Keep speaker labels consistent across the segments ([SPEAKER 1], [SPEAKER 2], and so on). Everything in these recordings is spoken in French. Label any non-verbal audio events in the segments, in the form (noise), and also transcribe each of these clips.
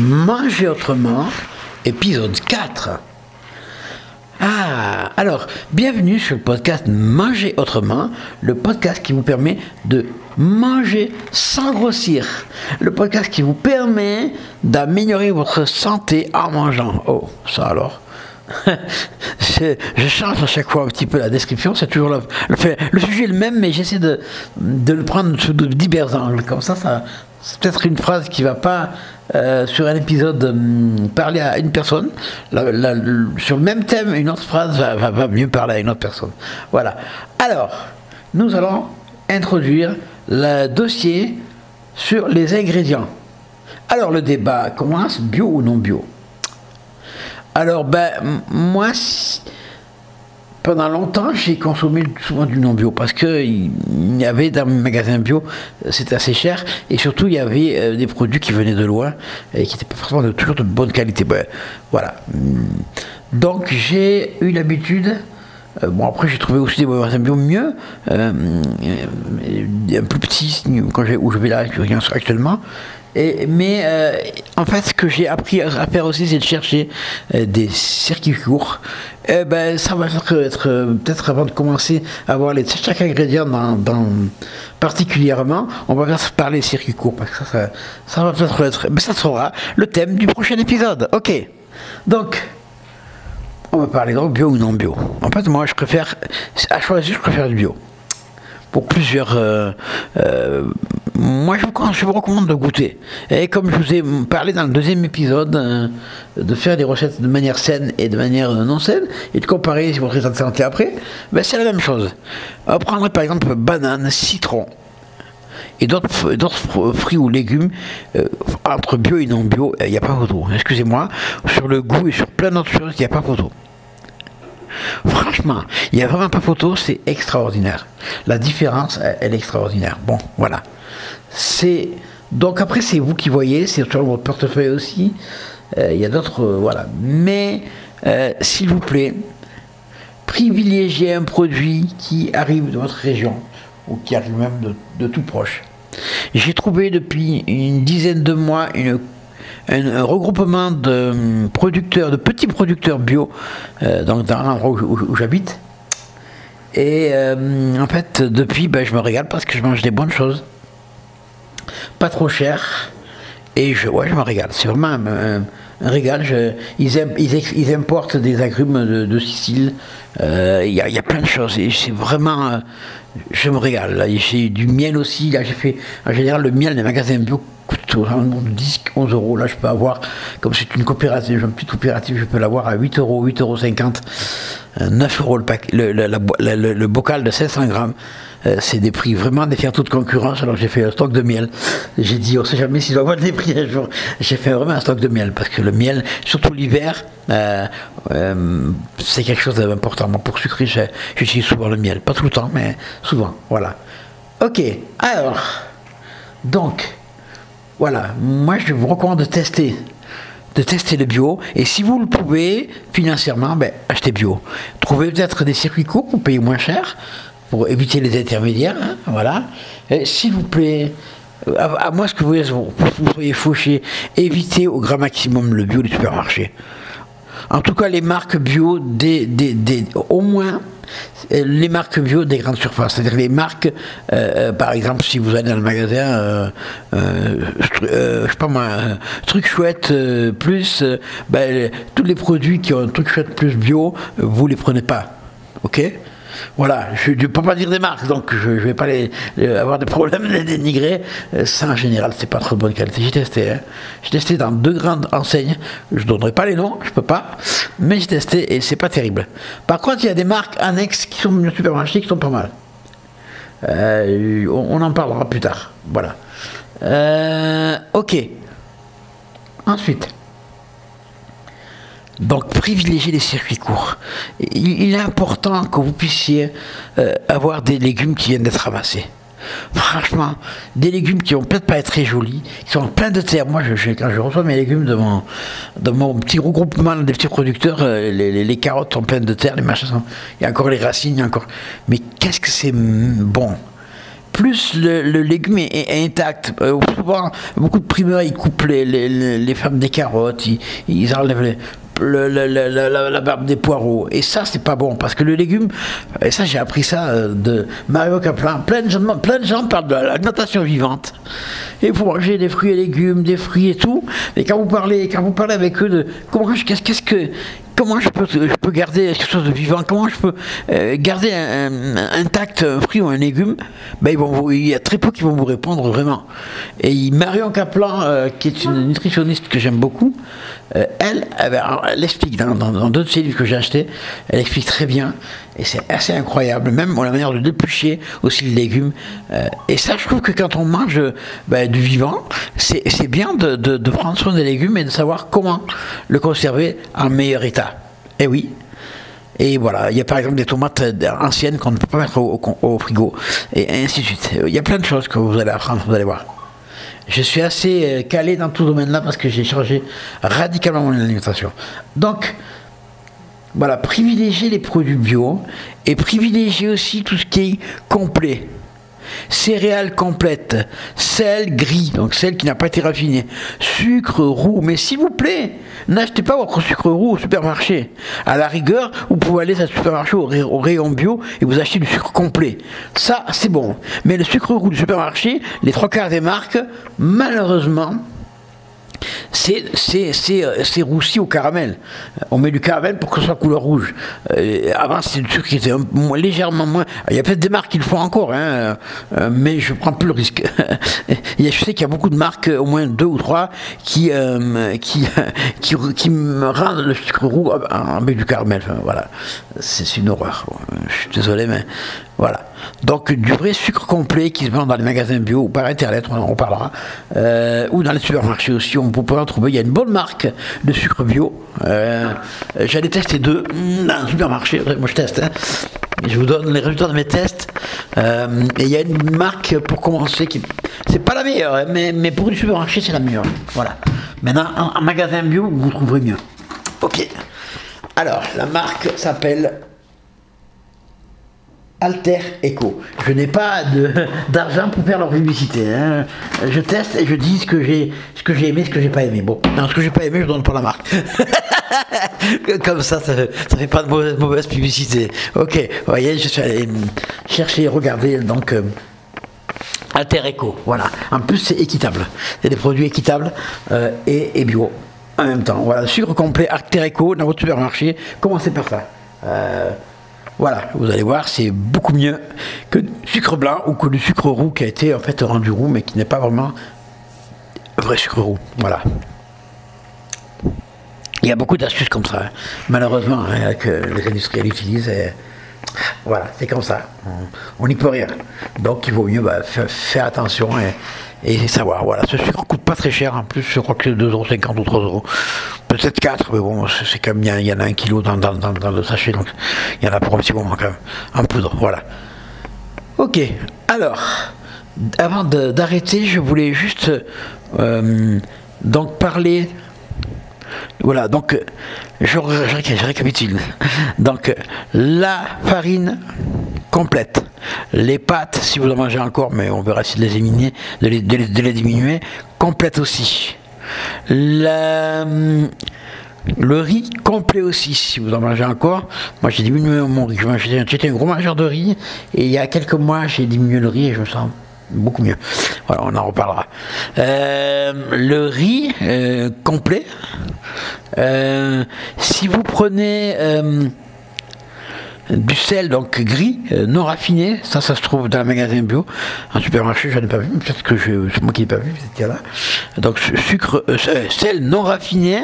[SPEAKER 1] Manger autrement, épisode 4. Ah, alors, bienvenue sur le podcast Manger autrement, le podcast qui vous permet de manger sans grossir, le podcast qui vous permet d'améliorer votre santé en mangeant. Oh, ça alors. (laughs) je, change à chaque fois un petit peu la description, c'est toujours le, le, sujet le même, mais j'essaie de, de, le prendre sous divers angles. Comme ça, ça c'est peut-être une phrase qui va pas euh, sur un épisode hum, parler à une personne. sur le même thème, une autre phrase va, va, mieux parler à une autre personne. Voilà. Alors, nous allons introduire le dossier sur les ingrédients. Alors le débat commence bio ou non bio? Alors ben moi pendant longtemps, j'ai consommé souvent du non bio parce qu'il y avait dans mes magasins bio, c'était assez cher et surtout il y avait euh, des produits qui venaient de loin et qui n'étaient pas forcément de, toujours de bonne qualité. voilà. Donc j'ai eu l'habitude. Euh, bon après j'ai trouvé aussi des magasins bio mieux, euh, un plus petit où je vais là actuellement, mais euh, en fait, ce que j'ai appris à faire aussi, c'est de chercher euh, des circuits courts. Eh ben, ça va être, euh, peut-être avant de commencer à voir les, chaque ingrédient particulièrement, on va faire parler des circuits courts parce que ça, va peut-être être, mais ça sera le thème du prochain épisode. Ok. Donc, on va parler de bio ou non bio. En fait, moi, je préfère, à choisir, je préfère du bio pour plusieurs moi, je vous, recommande de goûter. Et comme je vous ai parlé dans le deuxième épisode, euh, de faire des recettes de manière saine et de manière non saine, et de comparer votre état de santé après, ben, c'est la même chose. On prendrait par exemple banane, citron, et d'autres fruits ou légumes, euh, entre bio et non bio, il n'y a pas photo. Excusez-moi, sur le goût et sur plein d'autres choses, il n'y a pas photo. Franchement, il n'y a vraiment pas photo, c'est extraordinaire. La différence, elle est extraordinaire. Bon, voilà. C'est donc après c'est vous qui voyez, c'est sur votre portefeuille aussi. Euh, il y a d'autres euh, voilà. Mais euh, s'il vous plaît, privilégiez un produit qui arrive de votre région ou qui arrive même de, tout proche. J'ai trouvé depuis une dizaine de mois un, regroupement de hum, producteurs, de petits producteurs bio, dans l'endroit où, j'habite. Et en fait, depuis, ben, je me régale parce que je mange des bonnes choses pas trop cher. Et je, ouais, je me régale. C'est vraiment un, régal. ils, ils, importent des agrumes de, Sicile. Euh, il y, a plein de choses. Et c'est vraiment. Euh, je me régale. J'ai du miel aussi. Là, j'ai fait. En général, le miel des magasins bio coûte de 10, 11 euros. Là, je peux avoir. Comme c'est une coopérative, une petite coopérative, je peux l'avoir à 8 euros, 8,50 euros. 9 euros le, pack, le, le bocal de 500 grammes. Euh, c'est des prix vraiment des faire toute concurrence. Alors j'ai fait un stock de miel. J'ai dit, on sait jamais s'il va avoir des prix un jour. J'ai fait vraiment un stock de miel parce que le miel, surtout l'hiver, euh, euh, c'est quelque chose d'important. Moi, pour sucrer, j'utilise souvent le miel. Pas tout le temps, mais souvent. Voilà. Ok. Alors, donc, voilà. Moi, je vous recommande de tester de tester le bio. Et si vous le pouvez, financièrement, ben, achetez bio. Trouvez peut-être des circuits courts pour payer moins cher pour éviter les intermédiaires. Hein, voilà. S'il vous plaît, à, moi ce que vous vous, soyez fauché, évitez au grand maximum le bio du supermarché. En tout cas, les marques bio, des, des, au moins les marques bio des grandes surfaces, c'est-à-dire les marques, euh, euh, par exemple, si vous allez dans le magasin, euh, je sais pas moi, truc chouette plus, ben, tous les produits qui ont un truc chouette plus bio, vous les prenez pas, ok? Voilà, je ne peux pas dire des marques, donc je ne vais pas avoir des problèmes de (laughs) les dénigrer. Euh, ça, en général, c'est pas trop bonne qualité. J'ai testé. Hein. J'ai testé dans deux grandes enseignes. Je ne donnerai pas les noms, je peux pas. Mais j'ai testé et c'est pas terrible. Par contre, il y a des marques annexes qui sont super supermarché qui sont pas mal. Euh, on, en parlera plus tard. Voilà. Euh, ok. Ensuite. Donc privilégiez les circuits courts. Il, est important que vous puissiez euh, avoir des légumes qui viennent d'être ramassés. Franchement, des légumes qui vont peut-être pas être très jolis, qui sont pleins de terre. Moi, je, quand je reçois mes légumes de mon, petit regroupement des petits producteurs, euh, les, carottes sont pleines de terre, les machins sont, il y a encore les racines, il y a encore. Mais qu'est-ce que c'est bon? Plus le, légume est, intact. Euh, souvent, beaucoup de primeurs, ils coupent les, femmes des carottes, ils enlèvent les, la, barbe des poireaux. Et ça, c'est pas bon, parce que le légume, et ça, j'ai appris ça euh, de Mario Kaplan, plein de, gens, plein de gens parlent de l'alimentation vivante. Et vous mangez des fruits et légumes, des fruits et tout. Et quand vous parlez, quand vous parlez avec eux de comment, qu'est-ce, qu'est-ce que, comment je peux, je peux garder quelque chose de vivant, comment je peux euh, garder intact un fruit ou un légume, ben, il y a très peu qui vont vous répondre vraiment. Et Marion Kaplan, euh, qui est une nutritionniste que j'aime beaucoup, euh, elle, elle, explique dans, d'autres séries que j'ai achetées, elle explique très bien, et c'est assez incroyable, même la manière de déplucher aussi les légumes. et ça, je trouve que quand on mange ben, du vivant, c'est bien de, prendre soin des légumes et de savoir comment le conserver en meilleur état. Eh oui. Et voilà, il y a par exemple des tomates anciennes qu'on ne peut pas mettre au, frigo, et ainsi de suite. Il y a plein de choses que vous allez apprendre, vous allez voir. Je suis assez euh, calé dans tout domaine-là parce que j'ai changé radicalement mon alimentation. Donc, voilà, privilégier les produits bio et privilégier aussi tout ce qui est complet céréales complètes, sel gris, donc sel qui n'a pas été raffiné, sucre roux, mais s'il vous plaît, n'achetez pas votre sucre roux au supermarché. À la rigueur, vous pouvez aller au supermarché au, rayon bio et vous achetez du sucre complet. Ça, c'est bon. Mais le sucre roux du supermarché, les trois quarts des marques, malheureusement, c'est roussi au caramel. On met du caramel pour que ce soit couleur rouge. Euh, avant, c'était du sucre qui était légèrement moins. Il y a peut-être des marques qui le font encore, hein, euh, mais je prends plus le risque. (laughs) je sais qu'il y a beaucoup de marques, au moins deux ou trois, qui, qui, (laughs) qui, qui, me rendent le sucre roux avec du caramel. voilà. C'est une horreur. Je suis désolé, mais voilà. Donc du vrai sucre complet qui se vend dans les magasins bio ou par internet, on en parlera, euh, ou dans les supermarchés aussi, on peut en trouver. Il y a une bonne marque de sucre bio. Euh, J'allais tester deux dans le supermarché. Moi je teste. Hein. Je vous donne les résultats de mes tests. Euh, et il y a une marque pour commencer qui c'est pas la meilleure, hein, mais, mais pour le supermarché c'est la meilleure. Voilà. Maintenant en magasin bio vous trouverez mieux. Ok. Alors la marque s'appelle Alter Echo. Je n'ai pas (laughs) d'argent pour faire leur publicité. Hein. Je teste et je dis ce que j'ai aimé, ce que j'ai pas aimé. Bon, non, ce que j'ai pas aimé, je donne pas la marque. (laughs) Comme ça, ça, ça fait pas de mauvaise, mauvaise publicité. Ok, vous voyez, je suis allé chercher, regarder donc. Euh, Alter Echo, voilà. En plus, c'est équitable. C'est des produits équitables euh, et, bio en même temps. Voilà, sucre complet Alter Echo dans votre supermarché. Commencez par ça. Euh, voilà, vous allez voir, c'est beaucoup mieux que du sucre blanc ou que du sucre roux qui a été en fait rendu roux mais qui n'est pas vraiment vrai sucre roux. Voilà. Il y a beaucoup d'astuces comme ça, hein. malheureusement, hein, que les industriels utilisent. Voilà, c'est comme ça. On n'y peut rien. Donc il vaut mieux bah, faire, attention et, savoir. Voilà, ce sucre coûte pas très cher en plus, je crois que c'est 2,50€ ou 3 euros peut-être 4, mais bon, c'est comme il y, en a un kilo dans, le sachet, donc il y en a pour un petit moment quand même, en poudre, voilà. Ok, alors, avant d'arrêter, je voulais juste euh, donc parler. Voilà, donc je, récapitule. Donc la farine complète, les pâtes, si vous en mangez encore, mais on verra si de les diminuer, de les, diminuer, complète aussi le riz complet aussi, si vous en mangez encore. Moi, j'ai diminué mon riz. J'étais un gros mangeur de riz et il y a quelques mois, j'ai diminué le riz et je me sens beaucoup mieux. Voilà, on en reparlera. Euh, le riz euh, complet. Euh, si vous prenez du sel donc gris, non raffiné, ça ça se trouve dans un magasin bio, un supermarché, je n'ai pas vu, peut-être que c'est moi qui n'ai pas vu, c'était là. Donc sucre, sel non raffiné.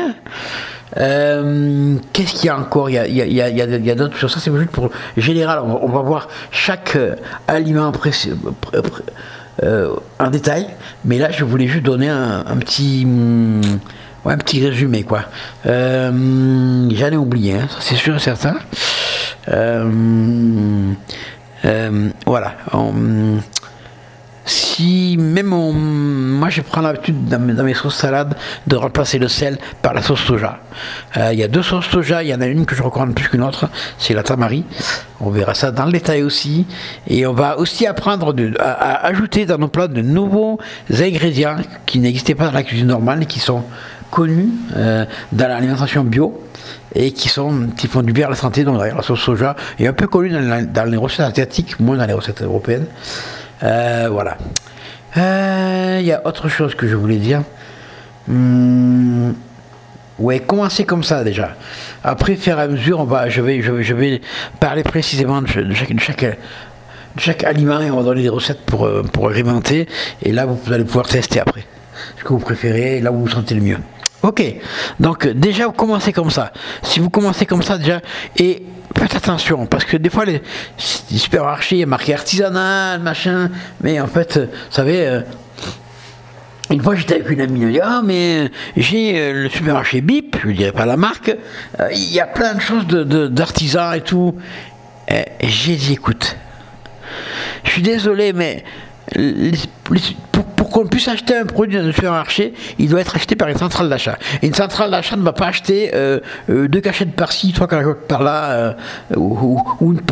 [SPEAKER 1] Qu'est-ce qu'il y a encore? Il y a, il y a, il y a, d'autres choses. Ça, c'est juste pour général. On va, voir chaque aliment en détail. Mais là, je voulais juste donner un, petit. un petit résumé quoi. J'en ai oublié, hein, c'est sûr et certain. Euh, euh, voilà. Même moi je prends l'habitude dans, mes sauces salades de remplacer le sel par la sauce soja. Euh, il y a deux sauces soja, il y en a une que je recommande plus qu'une autre, c'est la tamari. On verra ça dans le détail aussi. Et on va aussi apprendre à, ajouter dans nos plats de nouveaux ingrédients qui n'existaient pas dans la cuisine normale et qui sont connus euh, dans l'alimentation bio et qui, sont, qui font du bien à la santé. Donc la sauce soja est un peu connue dans, les recettes asiatiques, moins dans les recettes européennes. Euh, voilà. Euh, il y a autre chose que je voulais dire. Hmm, ouais, commencer comme ça déjà. Après, faire à mesure, on va, je, vais, je, vais parler précisément de, chaque aliment et on va donner des recettes pour, euh, pour agrémenter. Et là, vous allez pouvoir tester après ce que vous préférez, là où vous vous sentez le mieux. Ok, donc déjà vous commencez comme ça. Si vous commencez comme ça déjà, et faites attention, parce que des fois les, supermarchés, il y a marqué artisanal, machin, mais en fait, vous savez, euh, une fois j'étais avec une amie, elle me dit Ah, mais j'ai euh, le supermarché BIP, je ne dirais pas la marque, euh, il y a plein de choses d'artisans de, et tout. J'ai dit Écoute, je suis désolé, mais pour, qu'on puisse acheter un produit dans un supermarché, il doit être acheté par une centrale d'achat. Une centrale d'achat ne va pas acheter euh, euh, deux cachettes par-ci, trois cachettes par-là, euh, ou,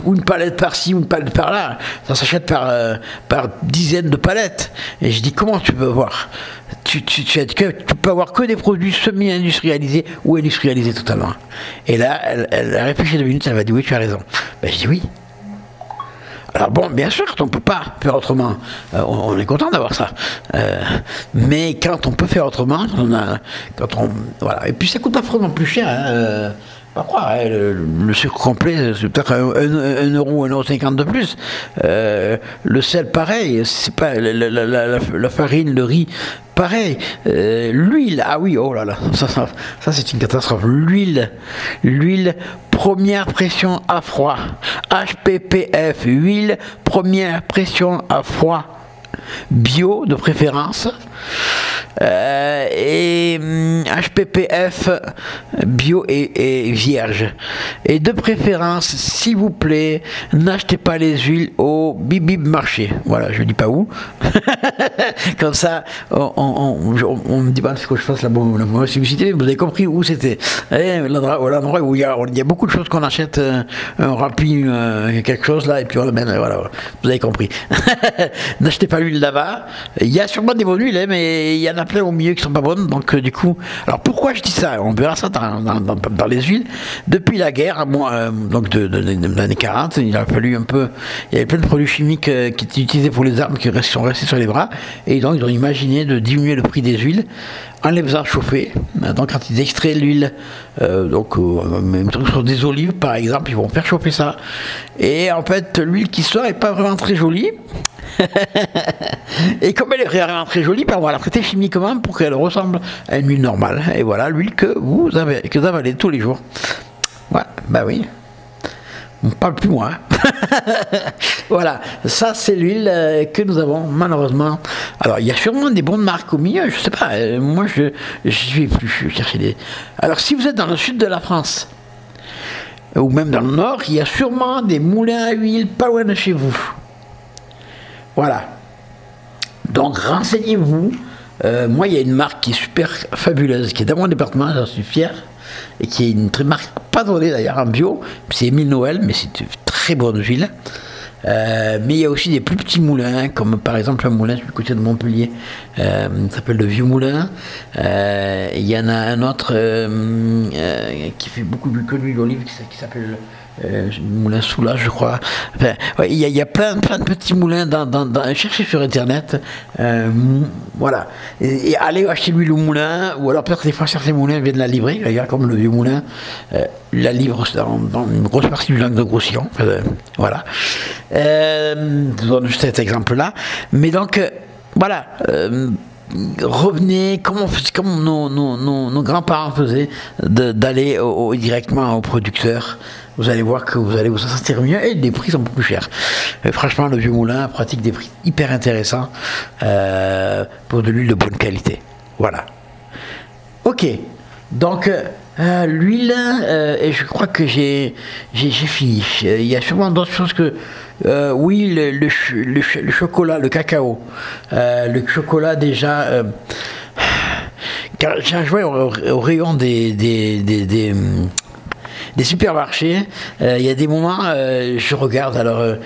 [SPEAKER 1] une, palette par-ci, ou une palette par-là. Ça s'achète par, dizaines de palettes. Et je dis comment tu peux voir tu, peux avoir que des produits semi-industrialisés ou industrialisés totalement. Et là, elle, elle a réfléchi deux minutes, elle m'a dit oui, tu as raison. Ben, je dis oui. Alors bon, bien sûr, on ne peut pas faire autrement. Euh, on, est content d'avoir ça. Euh, mais quand on peut faire autrement, on a, quand on, voilà. Et puis ça coûte vraiment plus cher. Hein, euh, hein, le, sucre complet, c'est peut-être un, euro, un euro cinquante de plus. le sel, pareil, c'est pas la, farine, le riz, pareil. l'huile, ah oui, oh là là, (laughs) ça, ça, ça c'est une catastrophe. L'huile, l'huile première pression à froid. HPPF, huile, première pression à froid. Bio de préférence. Euh, et HPPF hum, bio et, vierge. Et de préférence, s'il vous plaît, n'achetez pas les huiles au bibib marché. Voilà, je ne dis pas où. (laughs) Comme ça, on, me dit pas ce que je fasse la bonne, publicité, vous avez compris où c'était. L'endroit où il y, a, beaucoup de choses qu'on achète, euh, un rapide, euh, quelque chose là, et puis on voilà, voilà, vous avez compris. (laughs) N'achetez pas Il y a sûrement des bonnes huiles, hein, mais il y en a plein au milieu qui sont pas bonnes. Donc, euh, du coup, alors pourquoi je dis ça? On verra ça dans, les huiles. Depuis la guerre, euh, donc de, l'année 40, il a fallu un peu. Il y avait plein de produits chimiques euh, qui étaient utilisés pour les armes qui sont restés sur les bras. Et donc, ils ont imaginé de diminuer le prix des huiles en les faisant chauffer. Donc, quand ils extraient l'huile, donc même sur des olives par exemple, ils vont faire chauffer ça. Et en fait, l'huile qui sort est pas vraiment très jolie. Et comme elle est vraiment très jolie, ben on va la traiter chimiquement pour qu'elle ressemble à une huile normale. Et voilà l'huile que vous avez, que vous avalez tous les jours. Ouais, bah oui. On parle plus moi. (laughs) voilà, ça c'est l'huile euh, que nous avons malheureusement. Alors il y a sûrement des bonnes marques au milieu, je sais pas. Euh, moi je je vais plus chercher. Alors si vous êtes dans le sud de la France ou même dans le nord, il y a sûrement des moulins à huile pas loin de chez vous. Voilà. Donc renseignez-vous. Euh, moi, il y a une marque qui est super fabuleuse, qui est dans mon département, j'en suis fier, et qui est une très marque, pas donnée d'ailleurs en bio, c'est Émile Noël, mais c'est une très bonne ville. Euh, mais il y a aussi des plus petits moulins, comme par exemple un moulin du côté de Montpellier, euh, s'appelle le Vieux Moulin. Euh, il y en a un autre qui fait beaucoup plus que l'huile d'olive qui s'appelle euh, moulin Soula, je crois. il y, a plein, plein de petits moulins. Dans, cherchez sur internet. Euh, voilà. Et, allez acheter l'huile au moulin, ou alors peut-être des fois certains moulins viennent la livrer, d'ailleurs, comme le vieux moulin, euh, la livre dans, une grosse partie du lac de Grossillon. voilà. Euh, je donne cet exemple-là. Mais donc, voilà revenez comme, nos, nos, nos, grands-parents faisaient, d'aller directement au producteur vous allez voir que vous allez vous en sentir mieux et les prix sont beaucoup plus chers. franchement, le vieux moulin pratique des prix hyper intéressants euh, pour de l'huile de bonne qualité. Voilà. Ok. Donc, euh, Euh, L'huile, euh, je crois que j'ai fini. Il y a sûrement d'autres choses que. euh, oui, le, le le ch- le chocolat, le cacao. Euh, le chocolat, déjà. euh, j'ai joué au, rayon des, des, des, des, supermarchés. Euh, Il y a des moments, euh, je regarde, alors. euh,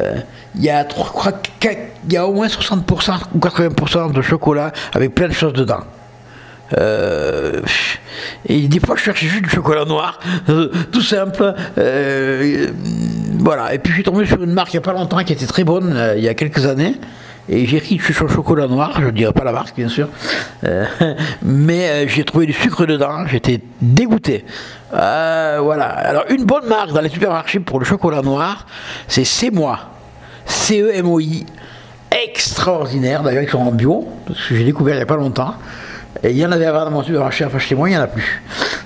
[SPEAKER 1] euh, il y a, trois- je crois qu'il y a au moins 60% ou 80% de chocolat avec plein de choses dedans. Euh, et des fois, je cherchais juste du chocolat noir, euh, tout simple. euh, voilà. Et puis, je suis tombé sur une marque il n'y a pas longtemps qui était très bonne, euh, il y a quelques années. Et j'ai ri sur le chocolat noir, je ne dirais pas la marque, bien sûr. (laughs) Mais j'ai trouvé du sucre dedans, j'étais dégoûté. Voilà. Alors, une bonne marque dans les supermarchés pour le chocolat noir, c'est C'est moi. C-E-M-O-I. Extraordinaire. D'ailleurs, ils sont en bio, parce que j'ai découvert il n'y a pas longtemps. Et il y en avait avant dans supermarché, enfin chez moi, il n'y en a plus.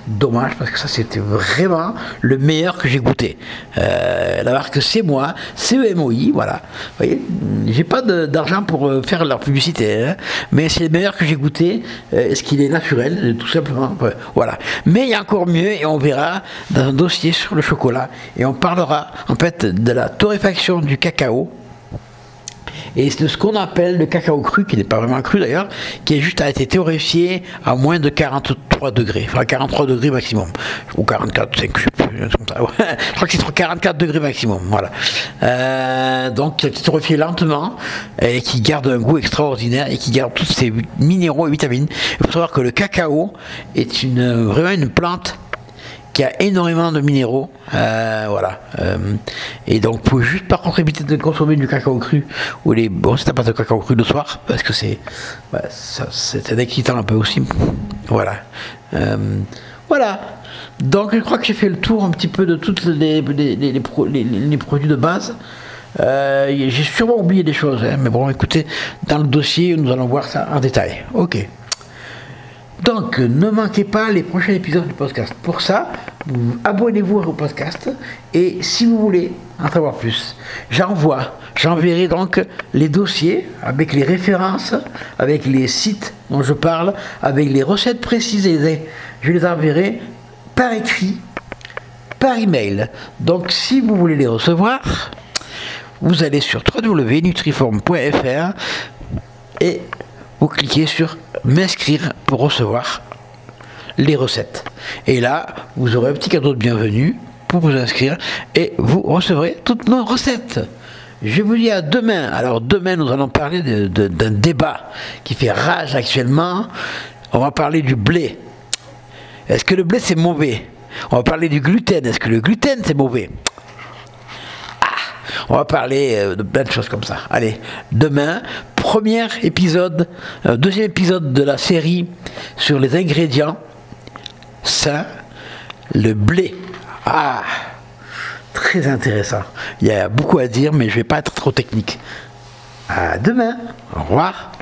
[SPEAKER 1] Dommage, parce que ça, c'était vraiment le meilleur que j'ai goûté. Euh, la marque C'est moi, C-E-M-O-I, voilà. Vous voyez, j'ai pas d'argent pour euh, faire leur publicité, hein, mais c'est le meilleur que j'ai goûté, euh, ce qu'il est naturel, euh, tout simplement. Voilà. Mais il y a encore mieux, et on verra dans un dossier sur le chocolat, et on parlera en fait de la torréfaction du cacao et c'est ce qu'on appelle le cacao cru, qui n'est pas vraiment cru d'ailleurs, qui est juste a été torréfié à moins de 43 degrés, enfin 43 degrés maximum, ou 44, 5, je comme ça. (laughs) Je crois que c'est 44 degrés maximum, voilà. Euh, donc qui a été torréfié lentement et qui garde un goût extraordinaire et qui garde tous ces minéraux et vitamines. Il faut savoir que le cacao est une, vraiment une plante qui a énormément de minéraux. euh, voilà. Euh, et donc, vous pouvez juste par contre éviter de consommer du cacao cru ou les. Bon, t'as pas de cacao cru le soir, parce que c'est. ça- c'est un excitant un peu aussi. Voilà. Euh, voilà. Donc, je crois que j'ai fait le tour un petit peu de tous les, les, les- les pro- les- les produits de base. J'ai sûrement oublié des choses, hein, mais bon, écoutez, dans le dossier, nous allons voir ça en détail. Ok. Donc, ne manquez pas les prochains épisodes du podcast. Pour ça, vous- abonnez-vous au podcast et si vous voulez en savoir plus, j'envoie, j'enverrai donc les dossiers avec les références, avec les sites dont je parle, avec les recettes précisées. Je les enverrai par écrit, par email. Donc, si vous voulez les recevoir, vous allez sur www.nutriform.fr et vous cliquez sur m'inscrire pour recevoir les recettes. Et là, vous aurez un petit cadeau de bienvenue pour vous inscrire et vous recevrez toutes nos recettes. Je vous dis à demain. Alors demain, nous allons parler d'un débat qui fait rage actuellement. On va parler du blé. Est-ce que le blé c'est mauvais? On va parler du gluten. Est-ce que le gluten c'est mauvais? On va parler euh, de plein de choses comme ça. Allez, demain, premier épisode, euh, deuxième épisode de la série sur les ingrédients sains, le blé. Ah, très intéressant. Il y a beaucoup à dire, mais je vais pas être trop technique. À demain. Au revoir.